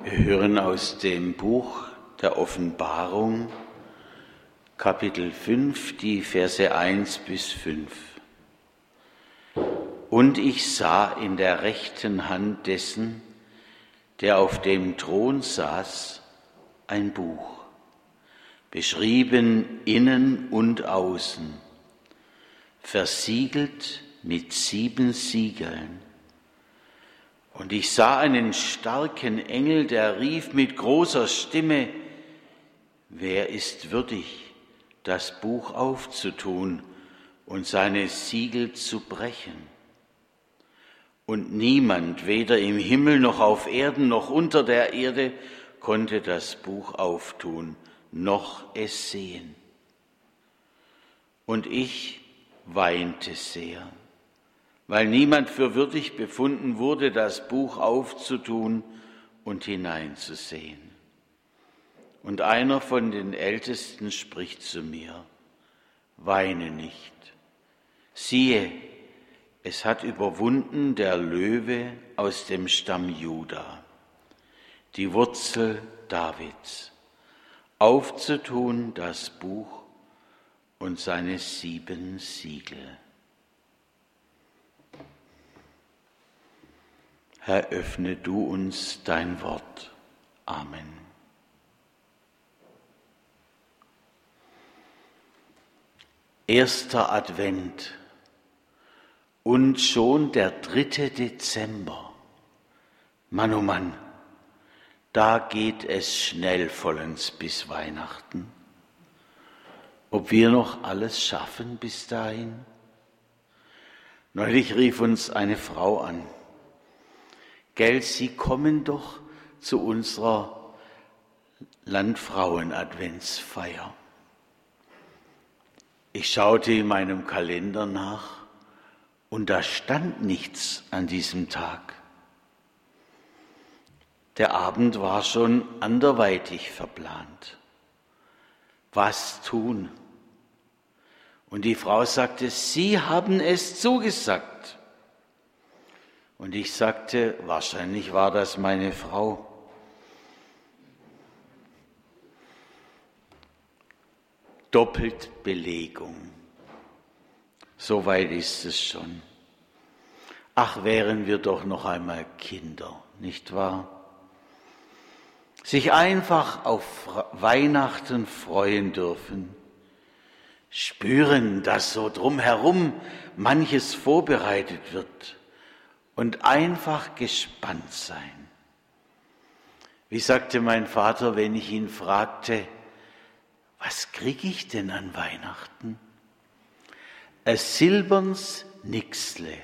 Wir hören aus dem Buch der Offenbarung, Kapitel 5, die Verse 1 bis 5. Und ich sah in der rechten Hand dessen, der auf dem Thron saß, ein Buch, beschrieben innen und außen, versiegelt mit sieben Siegeln. Und ich sah einen starken Engel, der rief mit großer Stimme, wer ist würdig, das Buch aufzutun und seine Siegel zu brechen? Und niemand, weder im Himmel noch auf Erden noch unter der Erde, konnte das Buch auftun, noch es sehen. Und ich weinte sehr weil niemand für würdig befunden wurde, das Buch aufzutun und hineinzusehen. Und einer von den Ältesten spricht zu mir, weine nicht. Siehe, es hat überwunden der Löwe aus dem Stamm Juda, die Wurzel Davids, aufzutun das Buch und seine sieben Siegel. Herr, öffne du uns dein Wort. Amen. Erster Advent und schon der dritte Dezember. Mann, oh Mann, da geht es schnell vollends bis Weihnachten. Ob wir noch alles schaffen bis dahin? Neulich rief uns eine Frau an Gell, Sie kommen doch zu unserer Landfrauen-Adventsfeier. Ich schaute in meinem Kalender nach und da stand nichts an diesem Tag. Der Abend war schon anderweitig verplant. Was tun? Und die Frau sagte, Sie haben es zugesagt. Und ich sagte, wahrscheinlich war das meine Frau. Doppeltbelegung. So weit ist es schon. Ach, wären wir doch noch einmal Kinder, nicht wahr? Sich einfach auf Weihnachten freuen dürfen, spüren, dass so drumherum manches vorbereitet wird und einfach gespannt sein. Wie sagte mein Vater, wenn ich ihn fragte, was kriege ich denn an Weihnachten? Ein silberns Nixle,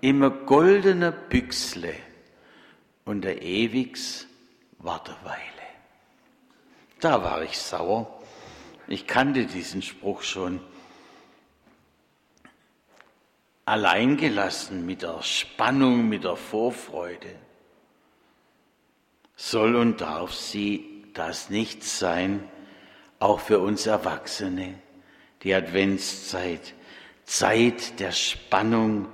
immer goldener Büchsle und ein ewigs Warteweile. Da war ich sauer. Ich kannte diesen Spruch schon alleingelassen mit der Spannung, mit der Vorfreude. Soll und darf sie das nicht sein, auch für uns Erwachsene, die Adventszeit, Zeit der Spannung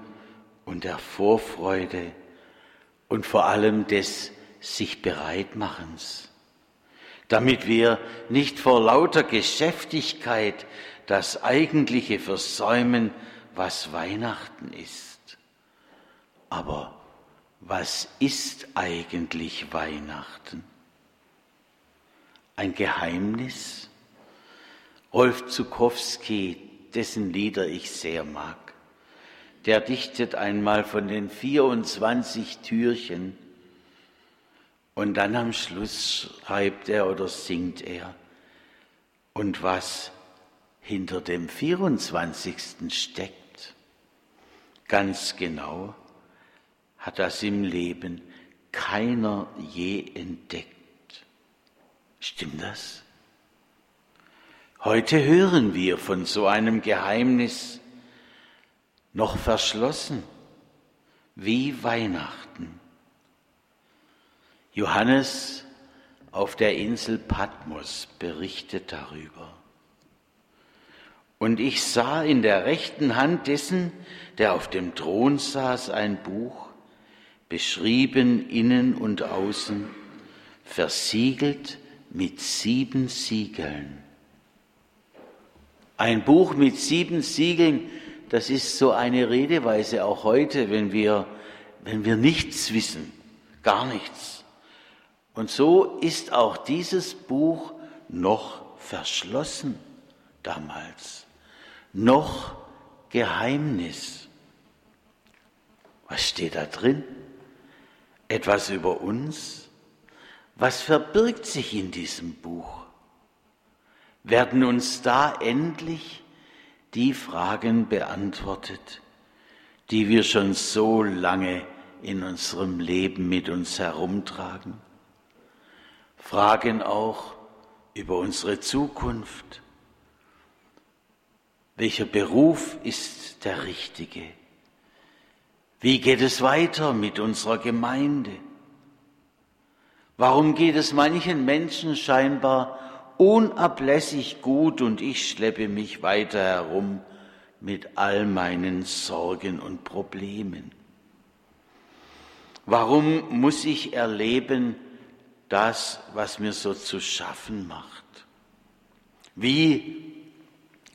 und der Vorfreude und vor allem des sich bereitmachens, damit wir nicht vor lauter Geschäftigkeit das Eigentliche versäumen, was Weihnachten ist. Aber was ist eigentlich Weihnachten? Ein Geheimnis? Rolf Zukowski, dessen Lieder ich sehr mag, der dichtet einmal von den 24 Türchen und dann am Schluss schreibt er oder singt er. Und was hinter dem 24. steckt, Ganz genau hat das im Leben keiner je entdeckt. Stimmt das? Heute hören wir von so einem Geheimnis noch verschlossen wie Weihnachten. Johannes auf der Insel Patmos berichtet darüber. Und ich sah in der rechten Hand dessen, der auf dem Thron saß, ein Buch, beschrieben innen und außen, versiegelt mit sieben Siegeln. Ein Buch mit sieben Siegeln, das ist so eine Redeweise auch heute, wenn wir, wenn wir nichts wissen, gar nichts. Und so ist auch dieses Buch noch verschlossen damals, noch Geheimnis. Was steht da drin? Etwas über uns? Was verbirgt sich in diesem Buch? Werden uns da endlich die Fragen beantwortet, die wir schon so lange in unserem Leben mit uns herumtragen? Fragen auch über unsere Zukunft. Welcher Beruf ist der richtige? Wie geht es weiter mit unserer Gemeinde? Warum geht es manchen Menschen scheinbar unablässig gut und ich schleppe mich weiter herum mit all meinen Sorgen und Problemen? Warum muss ich erleben das, was mir so zu schaffen macht? Wie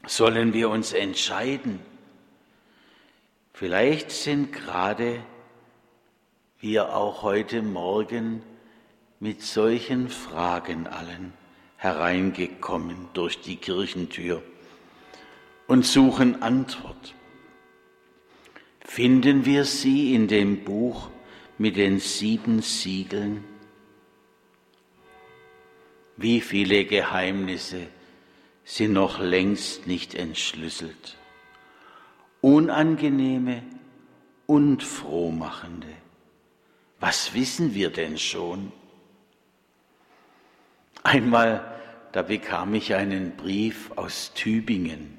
sollen wir uns entscheiden? Vielleicht sind gerade wir auch heute Morgen mit solchen Fragen allen hereingekommen durch die Kirchentür und suchen Antwort. Finden wir sie in dem Buch mit den sieben Siegeln? Wie viele Geheimnisse sind noch längst nicht entschlüsselt unangenehme und frohmachende. Was wissen wir denn schon? Einmal, da bekam ich einen Brief aus Tübingen.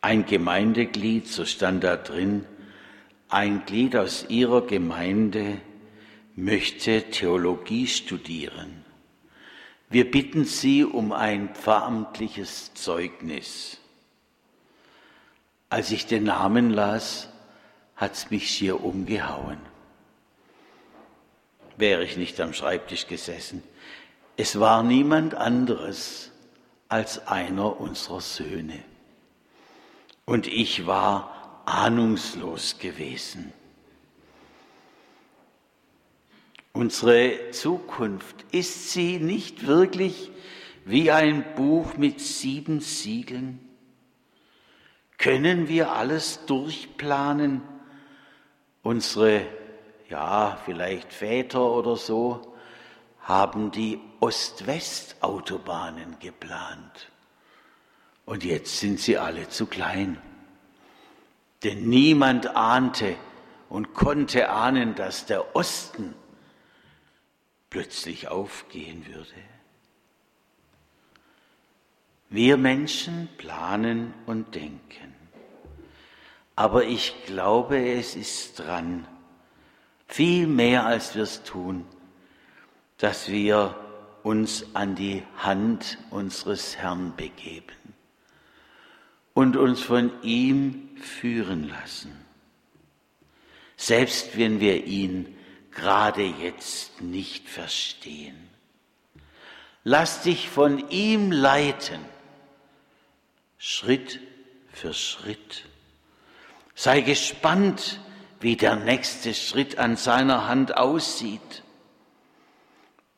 Ein Gemeindeglied, so stand da drin, ein Glied aus ihrer Gemeinde möchte Theologie studieren. Wir bitten Sie um ein pfarramtliches Zeugnis. Als ich den Namen las, hat's mich schier umgehauen. Wäre ich nicht am Schreibtisch gesessen. Es war niemand anderes als einer unserer Söhne. Und ich war ahnungslos gewesen. Unsere Zukunft, ist sie nicht wirklich wie ein Buch mit sieben Siegeln? Können wir alles durchplanen? Unsere, ja, vielleicht Väter oder so, haben die Ost-West-Autobahnen geplant. Und jetzt sind sie alle zu klein. Denn niemand ahnte und konnte ahnen, dass der Osten plötzlich aufgehen würde. Wir Menschen planen und denken, aber ich glaube, es ist dran, viel mehr als wir es tun, dass wir uns an die Hand unseres Herrn begeben und uns von ihm führen lassen, selbst wenn wir ihn gerade jetzt nicht verstehen. Lass dich von ihm leiten, Schritt für Schritt. Sei gespannt, wie der nächste Schritt an seiner Hand aussieht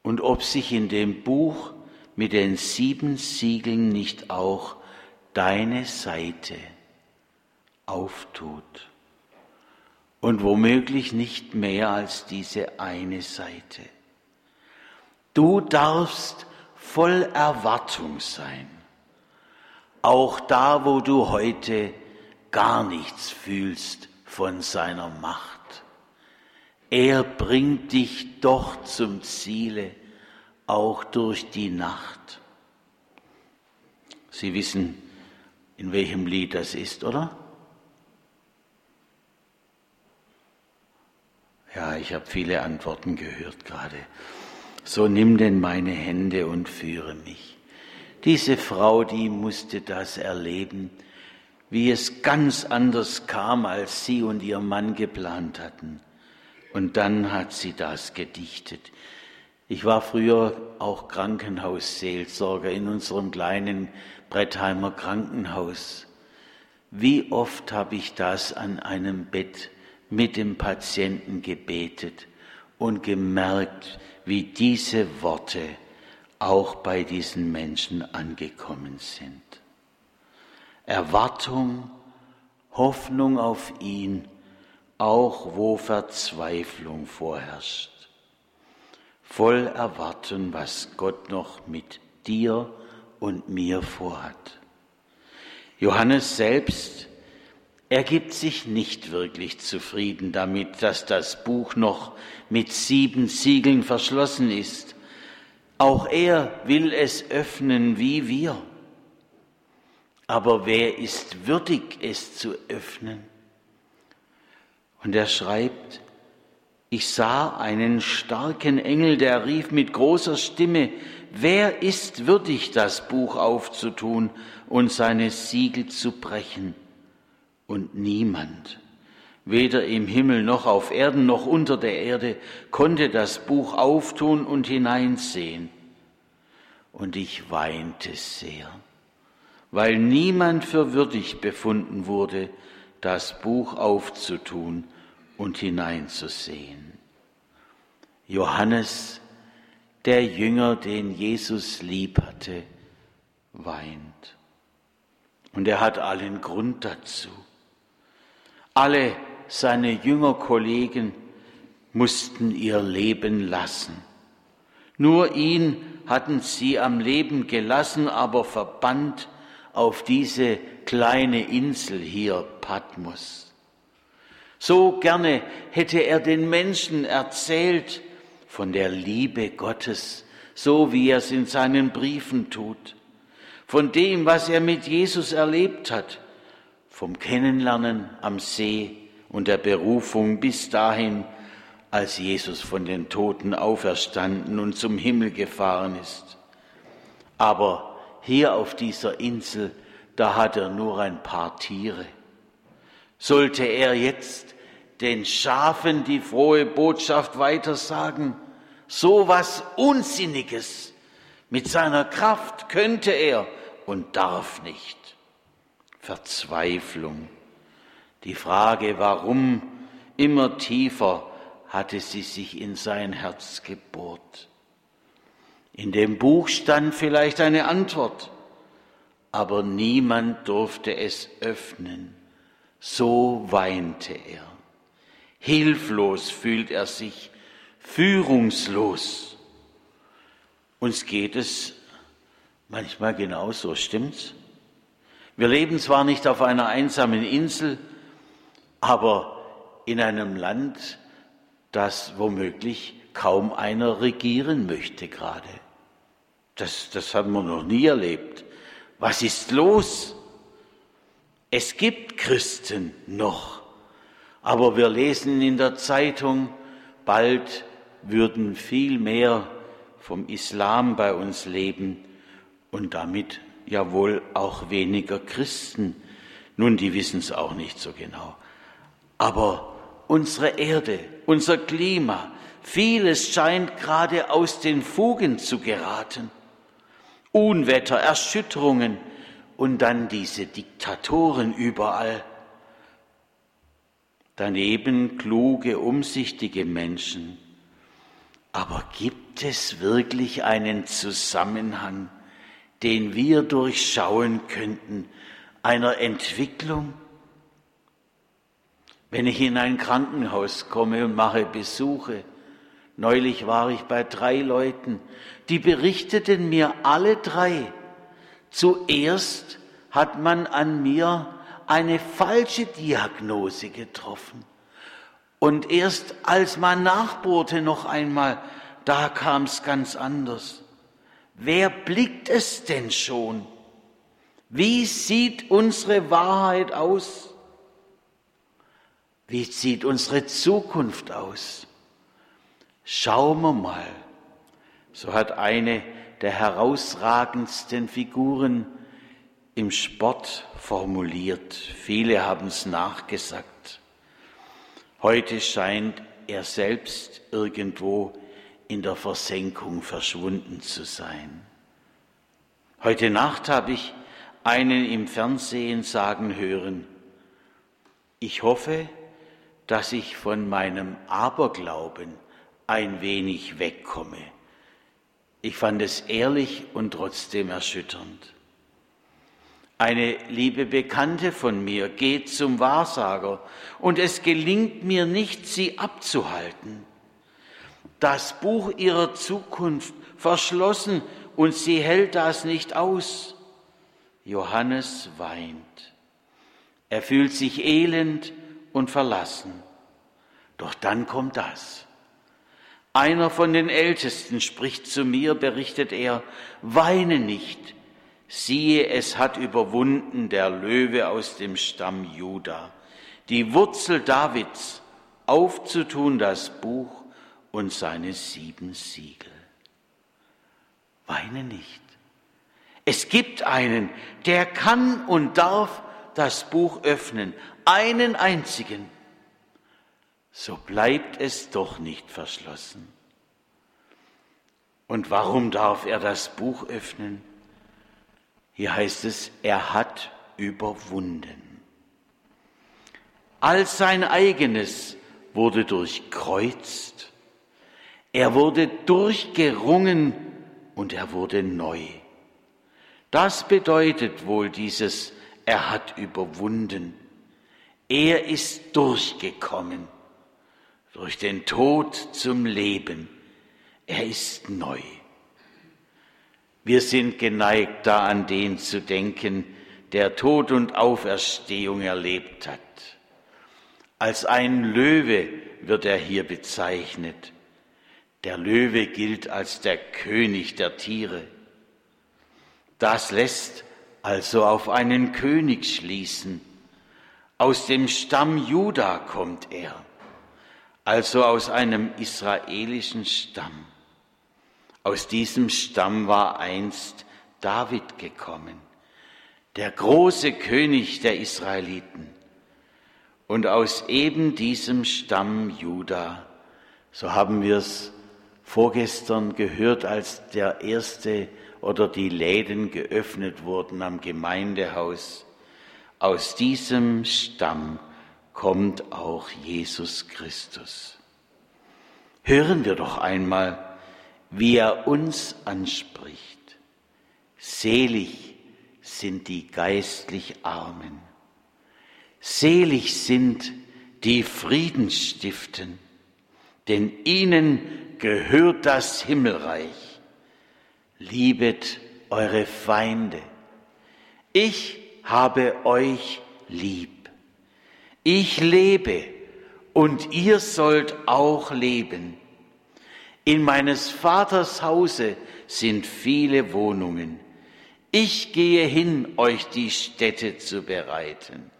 und ob sich in dem Buch mit den sieben Siegeln nicht auch deine Seite auftut und womöglich nicht mehr als diese eine Seite. Du darfst voll Erwartung sein, auch da, wo du heute gar nichts fühlst von seiner Macht. Er bringt dich doch zum Ziele, auch durch die Nacht. Sie wissen, in welchem Lied das ist, oder? Ja, ich habe viele Antworten gehört gerade. So nimm denn meine Hände und führe mich. Diese Frau, die musste das erleben, wie es ganz anders kam, als sie und ihr Mann geplant hatten. Und dann hat sie das gedichtet. Ich war früher auch Krankenhausseelsorger in unserem kleinen Brettheimer Krankenhaus. Wie oft habe ich das an einem Bett mit dem Patienten gebetet und gemerkt, wie diese Worte auch bei diesen Menschen angekommen sind. Erwartung, Hoffnung auf ihn, auch wo Verzweiflung vorherrscht. Voll erwarten, was Gott noch mit dir und mir vorhat. Johannes selbst, er gibt sich nicht wirklich zufrieden damit, dass das Buch noch mit sieben Siegeln verschlossen ist. Auch er will es öffnen wie wir. Aber wer ist würdig, es zu öffnen? Und er schreibt, ich sah einen starken Engel, der rief mit großer Stimme, wer ist würdig, das Buch aufzutun und seine Siegel zu brechen? Und niemand, weder im Himmel noch auf Erden noch unter der Erde, konnte das Buch auftun und hineinsehen. Und ich weinte sehr, weil niemand für würdig befunden wurde, das Buch aufzutun und hineinzusehen. Johannes, der Jünger, den Jesus lieb hatte, weint. Und er hat allen Grund dazu. Alle seine Jüngerkollegen mussten ihr Leben lassen. Nur ihn hatten sie am Leben gelassen, aber verbannt auf diese kleine Insel hier, Patmos. So gerne hätte er den Menschen erzählt von der Liebe Gottes, so wie er es in seinen Briefen tut, von dem, was er mit Jesus erlebt hat, vom Kennenlernen am See und der Berufung bis dahin, als Jesus von den Toten auferstanden und zum Himmel gefahren ist. Aber hier auf dieser Insel, da hat er nur ein paar Tiere. Sollte er jetzt den Schafen die frohe Botschaft weitersagen, so was Unsinniges, mit seiner Kraft könnte er und darf nicht. Verzweiflung. Die Frage, warum, immer tiefer hatte sie sich in sein Herz gebohrt. In dem Buch stand vielleicht eine Antwort, aber niemand durfte es öffnen. So weinte er. Hilflos fühlt er sich, führungslos. Uns geht es manchmal genauso, stimmt's? Wir leben zwar nicht auf einer einsamen Insel, aber in einem Land, das womöglich kaum einer regieren möchte gerade. Das, das haben wir noch nie erlebt. Was ist los? Es gibt Christen noch, aber wir lesen in der Zeitung, bald würden viel mehr vom Islam bei uns leben und damit ja wohl auch weniger Christen. Nun, die wissen es auch nicht so genau. Aber unsere Erde, unser Klima, vieles scheint gerade aus den Fugen zu geraten. Unwetter, Erschütterungen und dann diese Diktatoren überall. Daneben kluge, umsichtige Menschen. Aber gibt es wirklich einen Zusammenhang den wir durchschauen könnten, einer Entwicklung? Wenn ich in ein Krankenhaus komme und mache Besuche, neulich war ich bei drei Leuten, die berichteten mir alle drei, zuerst hat man an mir eine falsche Diagnose getroffen. Und erst als man nachbohrte noch einmal, da kam es ganz anders. Wer blickt es denn schon? Wie sieht unsere Wahrheit aus? Wie sieht unsere Zukunft aus? Schauen wir mal. So hat eine der herausragendsten Figuren im Sport formuliert. Viele haben es nachgesagt. Heute scheint er selbst irgendwo in der Versenkung verschwunden zu sein. Heute Nacht habe ich einen im Fernsehen sagen hören, ich hoffe, dass ich von meinem Aberglauben ein wenig wegkomme. Ich fand es ehrlich und trotzdem erschütternd. Eine liebe Bekannte von mir geht zum Wahrsager und es gelingt mir nicht, sie abzuhalten. Das Buch ihrer Zukunft verschlossen und sie hält das nicht aus. Johannes weint. Er fühlt sich elend und verlassen. Doch dann kommt das. Einer von den Ältesten spricht zu mir, berichtet er, weine nicht, Siehe, es hat überwunden der Löwe aus dem Stamm Juda, die Wurzel Davids, aufzutun das Buch und seine sieben Siegel. Weine nicht. Es gibt einen, der kann und darf das Buch öffnen, einen einzigen. So bleibt es doch nicht verschlossen. Und warum darf er das Buch öffnen? Hier heißt es, er hat überwunden. All sein eigenes wurde durchkreuzt. Er wurde durchgerungen und er wurde neu. Das bedeutet wohl dieses, er hat überwunden. Er ist durchgekommen durch den Tod zum Leben. Er ist neu. Wir sind geneigt, da an den zu denken, der Tod und Auferstehung erlebt hat. Als ein Löwe wird er hier bezeichnet. Der Löwe gilt als der König der Tiere. Das lässt also auf einen König schließen. Aus dem Stamm Juda kommt er, also aus einem israelischen Stamm. Aus diesem Stamm war einst David gekommen, der große König der Israeliten. Und aus eben diesem Stamm Juda, so haben wir es vorgestern gehört, als der erste oder die Läden geöffnet wurden am Gemeindehaus, aus diesem Stamm kommt auch Jesus Christus. Hören wir doch einmal, wie er uns anspricht. Selig sind die geistlich Armen. Selig sind die Frieden stiften, denn ihnen gehört das Himmelreich. Liebet eure Feinde. Ich habe euch lieb. Ich lebe und ihr sollt auch leben. In meines Vaters Hause sind viele Wohnungen. Ich gehe hin, euch die Städte zu bereiten.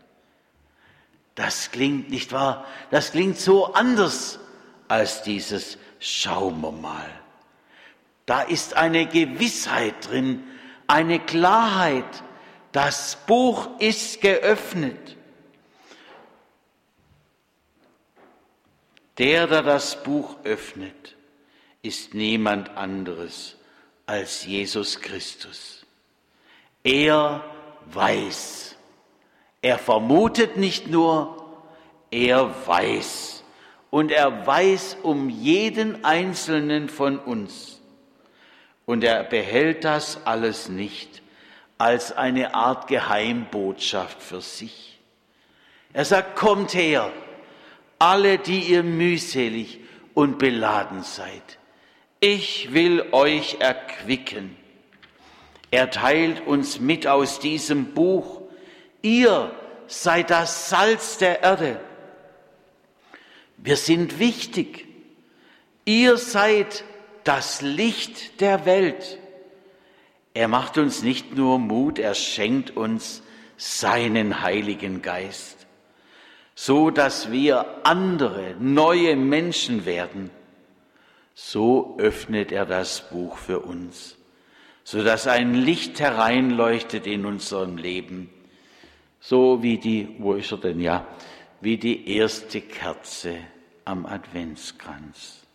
Das klingt nicht wahr, das klingt so anders als dieses Schauen wir mal. Da ist eine Gewissheit drin, eine Klarheit. Das Buch ist geöffnet. Der, der das Buch öffnet, ist niemand anderes als Jesus Christus. Er weiß. Er vermutet nicht nur, er weiß. Und er weiß um jeden einzelnen von uns. Und er behält das alles nicht als eine Art Geheimbotschaft für sich. Er sagt, kommt her, alle, die ihr mühselig und beladen seid ich will euch erquicken. Er teilt uns mit aus diesem Buch, ihr seid das Salz der Erde. Wir sind wichtig. Ihr seid das Licht der Welt. Er macht uns nicht nur Mut, er schenkt uns seinen Heiligen Geist, so dass wir andere, neue Menschen werden so öffnet er das Buch für uns, sodass ein Licht hereinleuchtet in unserem Leben, so wie die, wo ist er denn, ja, wie die erste Kerze am Adventskranz.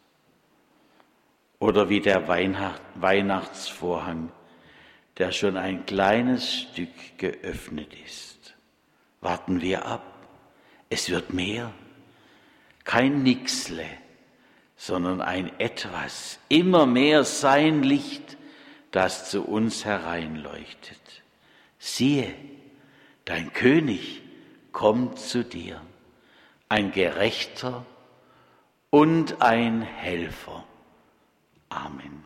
Oder wie der Weihnachtsvorhang, der schon ein kleines Stück geöffnet ist. Warten wir ab, es wird mehr, kein Nixle, sondern ein etwas, immer mehr sein Licht, das zu uns hereinleuchtet. Siehe, dein König kommt zu dir, ein Gerechter und ein Helfer. Amen.